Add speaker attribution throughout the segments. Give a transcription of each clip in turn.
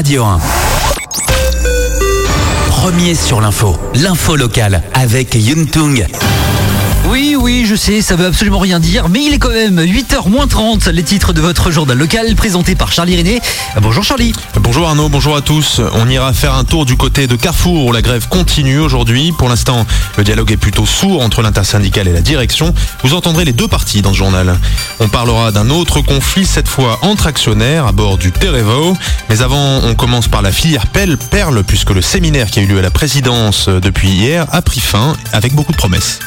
Speaker 1: Radio 1. Premier sur l'info, l'info locale avec Yuntung.
Speaker 2: Oui, je sais, ça veut absolument rien dire, mais il est quand même 8h moins 30, les titres de votre journal local présenté par Charlie René. Bonjour Charlie.
Speaker 3: Bonjour Arnaud, bonjour à tous. On ira faire un tour du côté de Carrefour où la grève continue aujourd'hui. Pour l'instant, le dialogue est plutôt sourd entre l'intersyndicale et la direction. Vous entendrez les deux parties dans ce journal. On parlera d'un autre conflit, cette fois entre actionnaires à bord du Terevo. Mais avant, on commence par la filière Pelle Perle puisque le séminaire qui a eu lieu à la présidence depuis hier a pris fin avec beaucoup de promesses.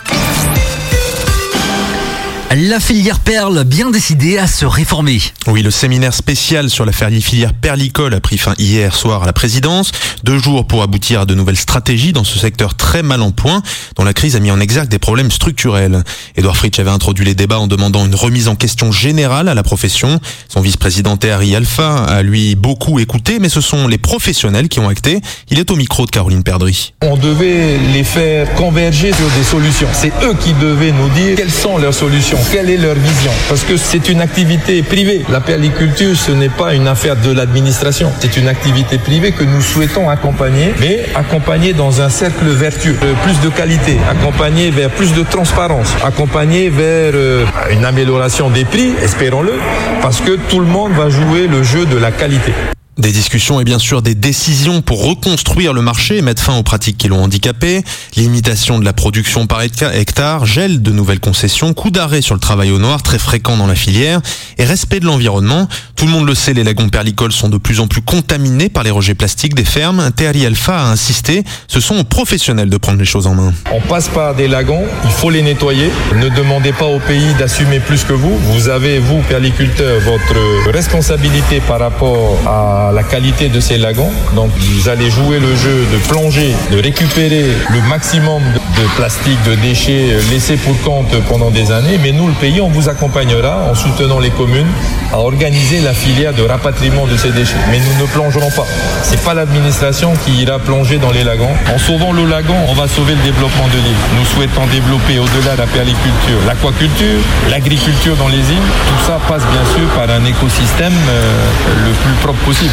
Speaker 2: La filière perle bien décidée à se réformer.
Speaker 3: Oui, le séminaire spécial sur la filière perlicole a pris fin hier soir à la présidence. Deux jours pour aboutir à de nouvelles stratégies dans ce secteur très mal en point, dont la crise a mis en exergue des problèmes structurels. Edouard Fritsch avait introduit les débats en demandant une remise en question générale à la profession. Son vice-président Harry Alpha a lui beaucoup écouté, mais ce sont les professionnels qui ont acté. Il est au micro de Caroline Perdry.
Speaker 4: On devait les faire converger sur des solutions. C'est eux qui devaient nous dire quelles sont leurs solutions quelle est leur vision? Parce que c'est une activité privée. La perliculture, ce n'est pas une affaire de l'administration. C'est une activité privée que nous souhaitons accompagner, mais accompagner dans un cercle vertueux, euh, plus de qualité, accompagner vers plus de transparence, accompagner vers euh, une amélioration des prix, espérons-le, parce que tout le monde va jouer le jeu de la qualité.
Speaker 3: Des discussions et bien sûr des décisions pour reconstruire le marché et mettre fin aux pratiques qui l'ont handicapé, limitation de la production par hectare, gel de nouvelles concessions, coup d'arrêt sur le travail au noir très fréquent dans la filière et respect de l'environnement. Tout le monde le sait, les lagons perlicoles sont de plus en plus contaminés par les rejets plastiques des fermes. Thierry Alpha a insisté, ce sont aux professionnels de prendre les choses en main.
Speaker 4: On passe par des lagons, il faut les nettoyer. Ne demandez pas au pays d'assumer plus que vous. Vous avez, vous, perliculteurs, votre responsabilité par rapport à la qualité de ces lagons. Donc vous allez jouer le jeu de plonger, de récupérer le maximum de, plastique, de déchets laissés pour compte pendant des années. Mais nous, le pays, on vous accompagnera en soutenant les communes à organiser la filière de rapatriement de ces déchets. Mais nous ne plongerons pas. C'est pas l'administration qui ira plonger dans les lagons. En sauvant le lagon, on va sauver le développement de l'île. Nous souhaitons développer au-delà de la perliculture, l'aquaculture, l'agriculture dans les îles. Tout ça passe bien sûr par un écosystème euh, le plus propre possible.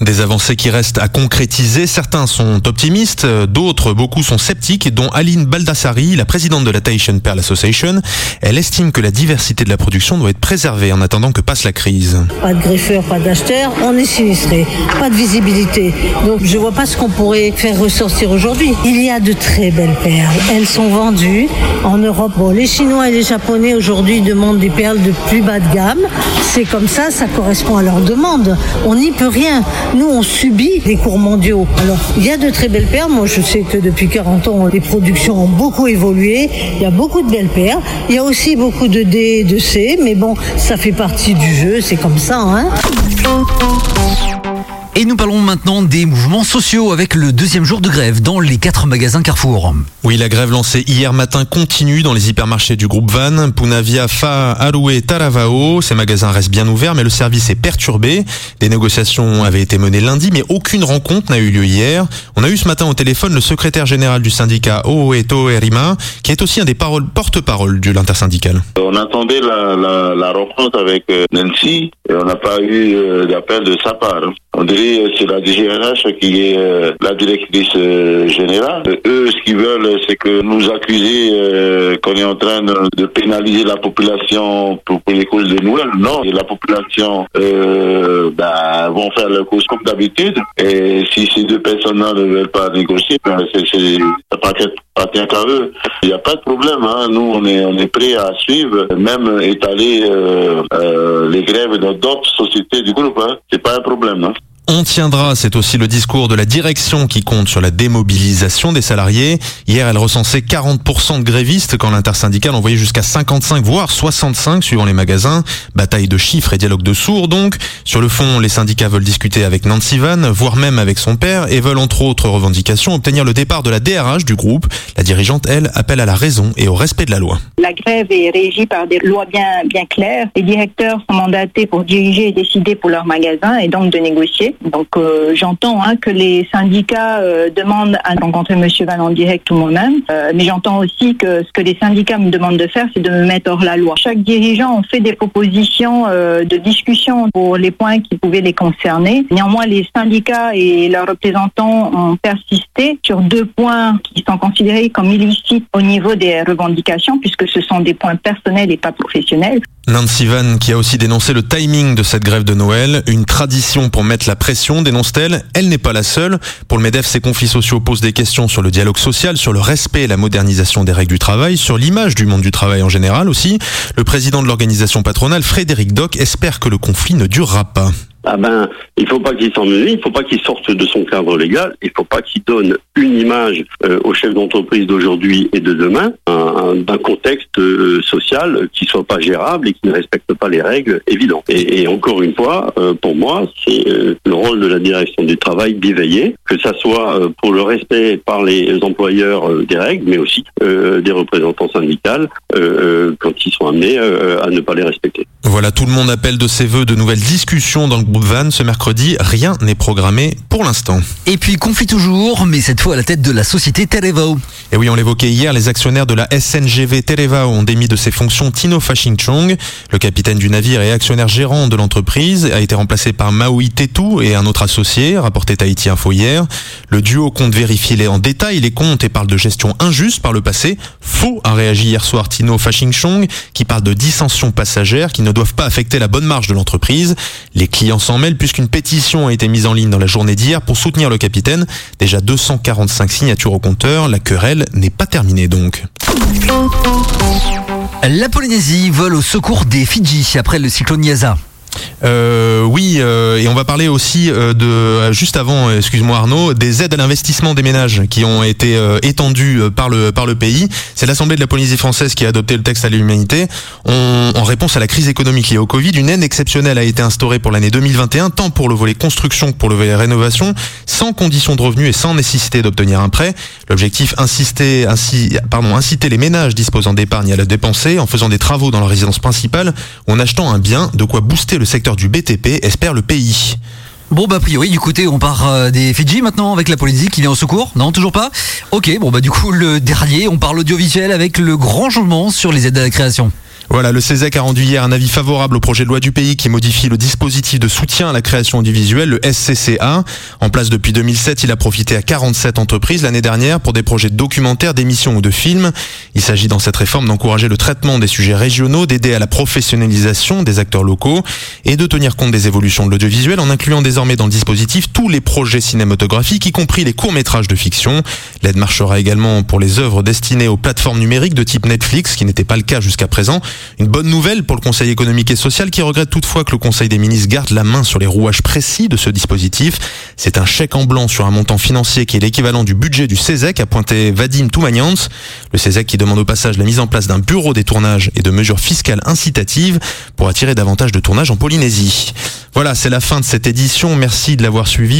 Speaker 3: Des avancées qui restent à concrétiser. Certains sont optimistes, d'autres, beaucoup sont sceptiques, dont Aline Baldassari, la présidente de la Tahitian Pearl Association. Elle estime que la diversité de la production doit être préservée en attendant que passe la crise.
Speaker 5: Pas de greffeurs, pas d'acheteurs, on est sinistré, pas de visibilité. Donc je vois pas ce qu'on pourrait faire ressortir aujourd'hui. Il y a de très belles perles. Elles sont vendues en Europe. Bon, les Chinois et les Japonais aujourd'hui demandent des perles de plus bas de gamme. C'est comme ça, ça correspond à leur demande. On n'y peut rien. Nous, on subit des cours mondiaux. Alors, il y a de très belles perles. Moi, je sais que depuis 40 ans, les productions ont beaucoup évolué. Il y a beaucoup de belles perles. Il y a aussi beaucoup de D et de C, mais bon, ça fait partie du jeu. C'est comme ça, hein.
Speaker 2: Et nous parlons maintenant des mouvements sociaux avec le deuxième jour de grève dans les quatre magasins Carrefour.
Speaker 3: Oui, la grève lancée hier matin continue dans les hypermarchés du groupe Van, Punavia, Fa, Aroué, Taravao. Ces magasins restent bien ouverts, mais le service est perturbé. Des négociations avaient été menées lundi, mais aucune rencontre n'a eu lieu hier. On a eu ce matin au téléphone le secrétaire général du syndicat Ooeto Erima, qui est aussi un des porte-parole de l'intersyndical.
Speaker 6: On attendait la, rencontre avec euh, Nancy et on n'a pas eu euh, d'appel de sa part. On dirait c'est la DGRH qui est euh, la directrice euh, générale. Eux, ce qu'ils veulent, c'est que nous accuser euh, qu'on est en train de, pénaliser la population pour, les causes de Noël. Non, et la population bah, vont faire leur cause comme d'habitude. Et si ces deux personnes-là ne veulent pas négocier, ben, c'est, ça appartient qu'à eux. Il n'y a pas de problème. Hein. Nous, on est, on est prêts à suivre, même étaler les grèves dans ДОП с тези група, и това е проблемна.
Speaker 3: On tiendra, c'est aussi le discours de la direction qui compte sur la démobilisation des salariés. Hier, elle recensait 40% de grévistes quand l'intersyndicale envoyait jusqu'à 55, voire 65 suivant les magasins. Bataille de chiffres et dialogue de sourds donc. Sur le fond, les syndicats veulent discuter avec Nancy Van, voire même avec son père, et veulent entre autres revendications obtenir le départ de la DRH du groupe. La dirigeante, elle, appelle à la raison et au respect de la loi.
Speaker 7: La grève est régie par des lois bien, bien claires. Les directeurs sont mandatés pour diriger et décider pour leurs magasins et donc de négocier. Donc euh, j'entends hein, que les syndicats euh, demandent à rencontrer Monsieur Van en direct ou moi-même, euh, mais j'entends aussi que ce que les syndicats me demandent de faire, c'est de me mettre hors la loi. Chaque dirigeant a fait des propositions de discussion pour les points qui pouvaient les concerner. Néanmoins, les syndicats et leurs représentants ont persisté sur deux points qui sont considérés comme illicites au niveau des revendications, puisque ce sont des points personnels et pas professionnels.
Speaker 3: Nancy Van, qui a aussi dénoncé le timing de cette grève de Noël, une tradition pour mettre la pression, dénonce-t-elle. Elle, n'est pas la seule. Pour le MEDEF, ces conflits sociaux posent des questions sur le dialogue social, sur le respect et la modernisation des règles du travail, sur l'image du monde du travail en général aussi. Le président de l'organisation patronale, Frédéric Doc, espère que le conflit ne durera pas
Speaker 8: ah ben, il faut pas qu'il s'ennuie, il faut pas qu'il sorte de son cadre légal, il faut pas qu'il donne une image euh, aux chefs d'entreprise d'aujourd'hui et de demain d'un contexte euh, social qui soit pas gérable et qui ne respecte pas les règles évidentes. Et, encore une fois, euh, pour moi, c'est le rôle de la direction du travail d'éveiller, que ça soit pour le respect par les employeurs des règles, mais aussi des représentants syndicaux quand ils sont amenés à ne pas les respecter.
Speaker 3: Voilà, tout le monde appelle de ses voeux de nouvelles discussions dans le groupe Van ce mercredi. Rien n'est programmé pour l'instant.
Speaker 2: Et puis conflit toujours, mais cette fois à la tête de la société Televao.
Speaker 3: Et oui, on l'évoquait hier, les actionnaires de la SNGV Televao ont démis de ses fonctions Tino Fashingchong. Le capitaine du navire et actionnaire gérant de l'entreprise a été remplacé par Maui Tetu et un autre associé, rapporté Tahiti Info hier. Le duo compte vérifier les, en détail les comptes et parle de gestion injuste par le passé. Faux a réagi hier soir Tino Fashingchong qui parle de dissensions passagères qui ne doivent pas affecter la bonne marge de l'entreprise. Les clients s'en mêlent puisqu'une pétition a été mise en ligne dans la journée d'hier pour soutenir le capitaine. Déjà 245 signatures au compteur. La querelle n'est pas terminée donc.
Speaker 2: La Polynésie vole au secours des Fidji après le cyclone Yaza.
Speaker 3: Euh, oui, euh, et on va parler aussi euh, de euh, juste avant, euh, excuse-moi Arnaud, des aides à l'investissement des ménages qui ont été euh, étendues par le par le pays. C'est l'Assemblée de la Polynésie française qui a adopté le texte à l'humanité. En réponse à la crise économique liée au Covid, une aide exceptionnelle a été instaurée pour l'année 2021, tant pour le volet construction que pour le volet rénovation, sans condition de revenu et sans nécessité d'obtenir un prêt. L'objectif insister, ainsi, pardon, inciter les ménages disposant d'épargne à la dépenser en faisant des travaux dans leur résidence principale ou en achetant un bien, de quoi booster le secteur du BTP, espère le pays.
Speaker 2: Bon bah a priori du côté on part euh, des Fidji maintenant avec la Polynésie qui vient au secours. Non toujours pas. Ok bon bah du coup le dernier on parle audiovisuel avec le grand changement sur les aides à la création.
Speaker 3: Voilà, le CESEC a rendu hier un avis favorable au projet de loi du pays qui modifie le dispositif de soutien à la création audiovisuelle, le SCCA. En place depuis 2007, il a profité à 47 entreprises l'année dernière pour des projets de documentaires, d'émissions ou de films. Il s'agit dans cette réforme d'encourager le traitement des sujets régionaux, d'aider à la professionnalisation des acteurs locaux et de tenir compte des évolutions de l'audiovisuel en incluant désormais dans le dispositif tous les projets cinématographiques, y compris les courts-métrages de fiction. L'aide marchera également pour les œuvres destinées aux plateformes numériques de type Netflix, qui n'était pas le cas jusqu'à présent. Une bonne nouvelle pour le Conseil économique et social qui regrette toutefois que le Conseil des ministres garde la main sur les rouages précis de ce dispositif. C'est un chèque en blanc sur un montant financier qui est l'équivalent du budget du CESEC, a pointé Vadim Toumanians. Le CESEC qui demande au passage la mise en place d'un bureau des tournages et de mesures fiscales incitatives pour attirer davantage de tournages en Polynésie. Voilà, c'est la fin de cette édition. Merci de l'avoir suivi.